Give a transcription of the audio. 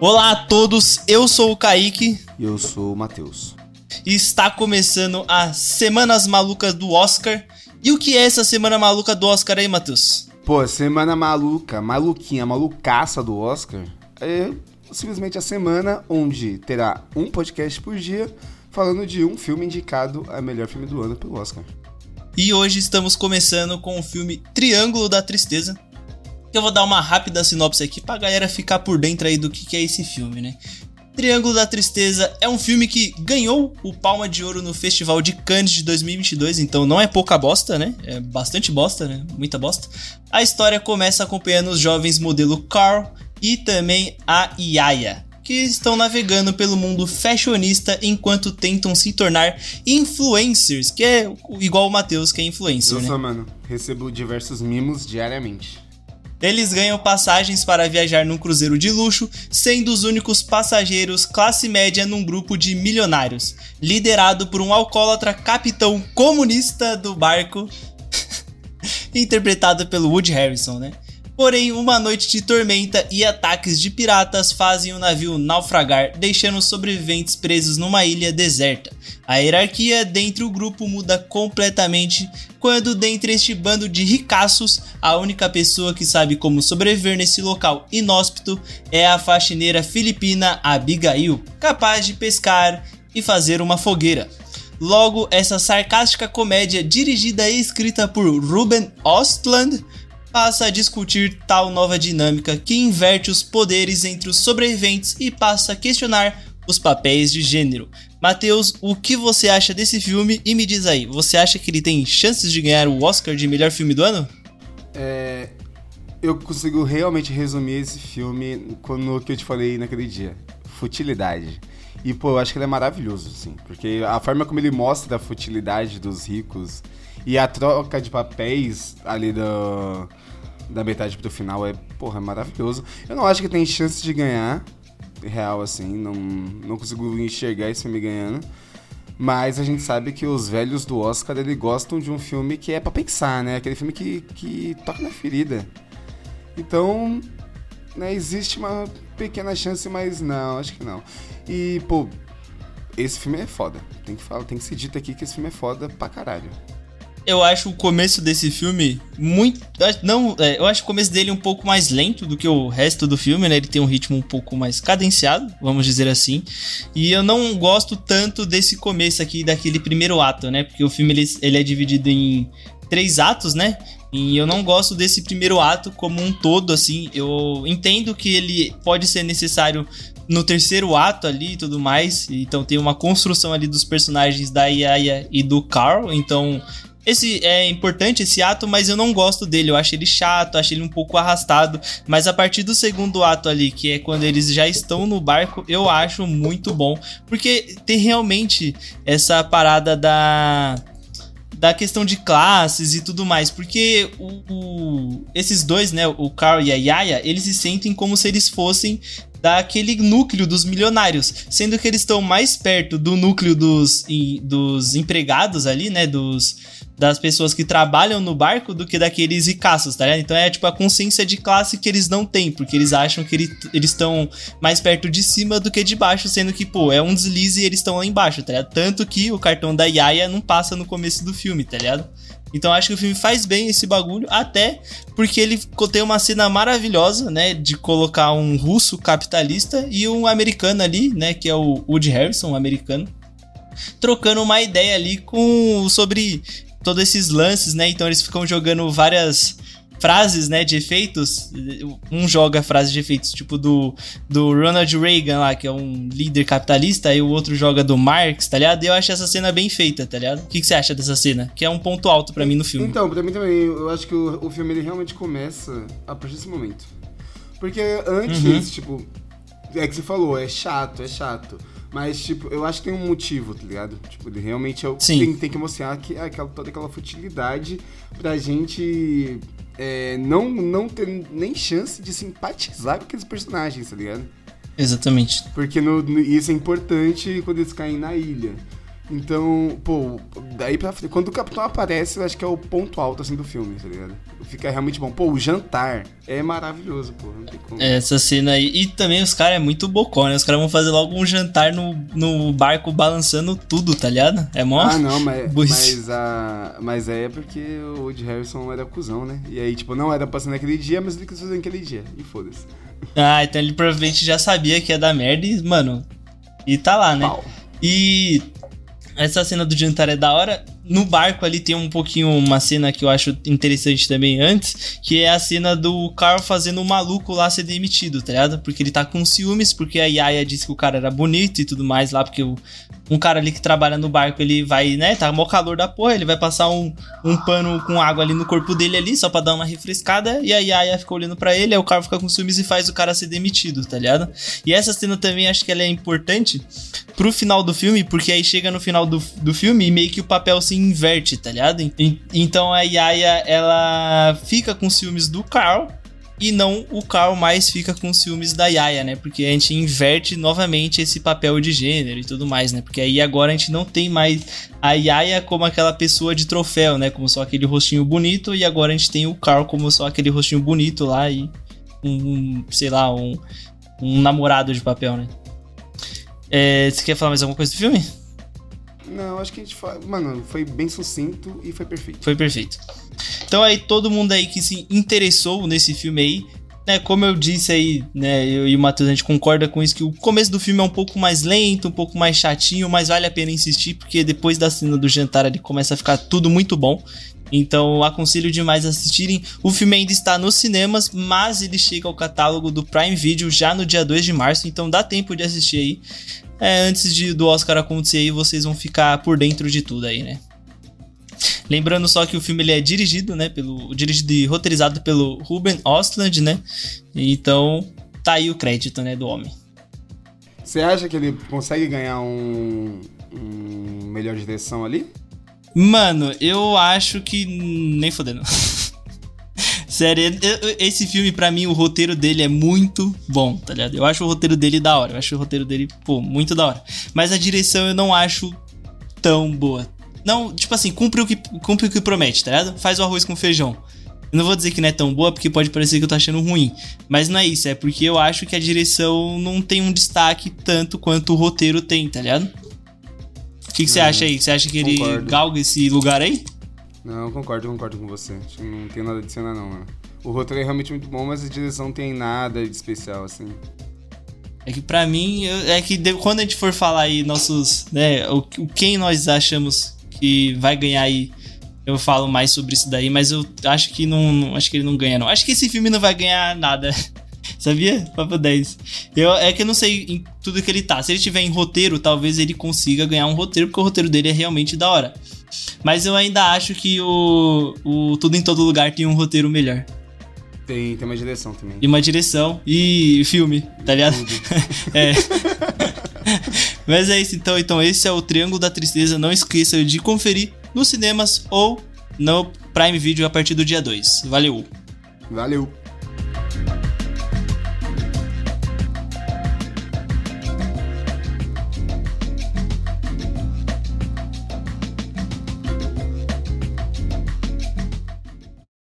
Olá a todos, eu sou o Kaique. E eu sou o Matheus. E está começando as Semanas Malucas do Oscar. E o que é essa Semana Maluca do Oscar aí, Matheus? Pô, semana maluca, maluquinha, malucaça do Oscar é simplesmente a semana onde terá um podcast por dia falando de um filme indicado a melhor filme do ano pelo Oscar. E hoje estamos começando com o filme Triângulo da Tristeza, eu vou dar uma rápida sinopse aqui pra galera ficar por dentro aí do que, que é esse filme, né? Triângulo da Tristeza é um filme que ganhou o Palma de Ouro no Festival de Cannes de 2022, então não é pouca bosta, né? É bastante bosta, né? Muita bosta. A história começa acompanhando os jovens modelo Carl e também a Yaya, que estão navegando pelo mundo fashionista enquanto tentam se tornar influencers, que é igual o Matheus, que é influencer, Eu né? sou, mano, recebo diversos mimos diariamente. Eles ganham passagens para viajar num cruzeiro de luxo, sendo os únicos passageiros classe média num grupo de milionários, liderado por um alcoólatra capitão comunista do barco, interpretado pelo Woody Harrison, né? Porém, uma noite de tormenta e ataques de piratas fazem o navio naufragar, deixando os sobreviventes presos numa ilha deserta. A hierarquia dentro do grupo muda completamente quando, dentre este bando de ricaços, a única pessoa que sabe como sobreviver nesse local inóspito é a faxineira filipina Abigail, capaz de pescar e fazer uma fogueira. Logo, essa sarcástica comédia dirigida e escrita por Ruben Ostland passa a discutir tal nova dinâmica que inverte os poderes entre os sobreviventes e passa a questionar os papéis de gênero. Matheus, o que você acha desse filme? E me diz aí, você acha que ele tem chances de ganhar o Oscar de melhor filme do ano? É, eu consigo realmente resumir esse filme no que eu te falei naquele dia. Futilidade. E, pô, eu acho que ele é maravilhoso, assim. Porque a forma como ele mostra a futilidade dos ricos e a troca de papéis ali do, da metade pro final é, porra, é maravilhoso. Eu não acho que tem chance de ganhar, real, assim. Não, não consigo enxergar esse filme ganhando. Mas a gente sabe que os velhos do Oscar, eles gostam de um filme que é pra pensar, né? Aquele filme que, que toca na ferida. Então, né, existe uma pequena chance, mas não, acho que não. E, pô, esse filme é foda. Tem que falar, tem que ser dito aqui que esse filme é foda pra caralho. Eu acho o começo desse filme muito. Não, é, eu acho o começo dele um pouco mais lento do que o resto do filme, né? Ele tem um ritmo um pouco mais cadenciado, vamos dizer assim. E eu não gosto tanto desse começo aqui, daquele primeiro ato, né? Porque o filme ele, ele é dividido em três atos, né? E eu não gosto desse primeiro ato como um todo, assim. Eu entendo que ele pode ser necessário no terceiro ato ali e tudo mais. Então tem uma construção ali dos personagens da Yaya e do Carl. Então esse é importante esse ato, mas eu não gosto dele. Eu acho ele chato, acho ele um pouco arrastado. Mas a partir do segundo ato ali, que é quando eles já estão no barco, eu acho muito bom. Porque tem realmente essa parada da da questão de classes e tudo mais, porque o, o, esses dois, né, o Carl e a Yaya, eles se sentem como se eles fossem daquele núcleo dos milionários, sendo que eles estão mais perto do núcleo dos, dos empregados ali, né, dos das pessoas que trabalham no barco do que daqueles ricaços, tá ligado? Então é tipo a consciência de classe que eles não têm, porque eles acham que ele, eles estão mais perto de cima do que de baixo, sendo que, pô, é um deslize e eles estão lá embaixo, tá ligado? Tanto que o cartão da Yaya não passa no começo do filme, tá ligado? Então acho que o filme faz bem esse bagulho, até porque ele tem uma cena maravilhosa, né, de colocar um russo capitalista e um americano ali, né, que é o Woody Harrison, um americano, trocando uma ideia ali com sobre todos esses lances, né? Então eles ficam jogando várias frases, né, de efeitos. Um joga frases de efeitos, tipo do, do Ronald Reagan lá, que é um líder capitalista, e o outro joga do Marx, tá ligado? E eu acho essa cena bem feita, tá ligado? O que, que você acha dessa cena? Que é um ponto alto para mim no filme. Então, pra mim também, eu acho que o, o filme ele realmente começa a partir desse momento. Porque antes, uhum. tipo, é que você falou, é chato, é chato. Mas, tipo, eu acho que tem um motivo, tá ligado? Tipo, ele realmente é, tem, tem, que mostrar que, aquela, toda aquela futilidade pra gente é, não, não ter nem chance de simpatizar com aqueles personagens, tá ligado? Exatamente. Porque no, no, isso é importante quando eles caem na ilha. Então, pô, daí pra frente, quando o Capitão aparece, eu acho que é o ponto alto, assim, do filme, tá ligado? Fica realmente bom. Pô, o jantar é maravilhoso, pô, não tem como. Essa cena aí. E também os caras é muito bocó, né? Os caras vão fazer logo um jantar no, no barco balançando tudo, tá ligado? É mó. Ah, não, mas, mas, a, mas é porque o Woody Harrison era cuzão, né? E aí, tipo, não era pra ser naquele dia, mas ele quis fazer naquele dia. E foda-se. Ah, então ele provavelmente já sabia que ia dar merda e, mano. E tá lá, né? Pau. E essa cena do jantar é da hora. No barco ali tem um pouquinho uma cena que eu acho interessante também antes, que é a cena do Carl fazendo o maluco lá ser demitido, tá ligado? Porque ele tá com ciúmes, porque a Yaya disse que o cara era bonito e tudo mais lá, porque o, um cara ali que trabalha no barco, ele vai, né, tá mó calor da porra, ele vai passar um, um pano com água ali no corpo dele ali, só pra dar uma refrescada, e a Yaya fica olhando para ele, aí o cara fica com ciúmes e faz o cara ser demitido, tá ligado? E essa cena também acho que ela é importante pro final do filme, porque aí chega no final do, do filme e meio que o papel se inverte, tá ligado? Então a Yaya, ela fica com ciúmes do Carl, e não o Carl mais fica com ciúmes da Yaya, né? Porque a gente inverte novamente esse papel de gênero e tudo mais, né? Porque aí agora a gente não tem mais a Yaya como aquela pessoa de troféu, né? Como só aquele rostinho bonito, e agora a gente tem o Carl como só aquele rostinho bonito lá e um, sei lá, um, um namorado de papel, né? É, você quer falar mais alguma coisa do filme? Não, acho que a gente. Mano, foi bem sucinto e foi perfeito. Foi perfeito. Então aí todo mundo aí que se interessou nesse filme aí, né, como eu disse aí, né, eu e o Matheus a gente concorda com isso que o começo do filme é um pouco mais lento, um pouco mais chatinho, mas vale a pena insistir porque depois da cena do jantar ele começa a ficar tudo muito bom. Então aconselho demais assistirem. O filme ainda está nos cinemas, mas ele chega ao catálogo do Prime Video já no dia 2 de março, então dá tempo de assistir aí. É, antes de, do Oscar acontecer aí, vocês vão ficar por dentro de tudo aí, né? Lembrando só que o filme ele é dirigido, né, pelo dirigido e roteirizado pelo Ruben Ostland, né? Então, tá aí o crédito, né, do homem. Você acha que ele consegue ganhar um, um melhor direção ali? Mano, eu acho que nem fodendo. Sério, esse filme, para mim, o roteiro dele é muito bom, tá ligado? Eu acho o roteiro dele da hora. Eu acho o roteiro dele, pô, muito da hora. Mas a direção eu não acho tão boa. Não, tipo assim, cumpre o que, cumpre o que promete, tá ligado? Faz o arroz com feijão. Eu não vou dizer que não é tão boa, porque pode parecer que eu tô achando ruim. Mas não é isso, é porque eu acho que a direção não tem um destaque tanto quanto o roteiro tem, tá ligado? O que, que você hum, acha aí? Você acha que concordo. ele galga esse lugar aí? Não, eu concordo, concordo com você. Que não tem nada de cena não, mano. O roteiro é realmente muito bom, mas a direção não tem nada de especial, assim. É que pra mim, é que quando a gente for falar aí nossos, né, o quem nós achamos que vai ganhar aí. Eu falo mais sobre isso daí, mas eu acho que não, não acho que ele não ganha não. Acho que esse filme não vai ganhar nada. Sabia? Papo 10. Eu, é que eu não sei em tudo que ele tá. Se ele tiver em roteiro, talvez ele consiga ganhar um roteiro, porque o roteiro dele é realmente da hora. Mas eu ainda acho que o, o Tudo em Todo Lugar tem um roteiro melhor. Tem, tem uma direção também. E uma direção e filme, tá ligado? é. Mas é isso então. Então, esse é o Triângulo da Tristeza. Não esqueça de conferir nos cinemas ou no Prime Video a partir do dia 2. Valeu! Valeu!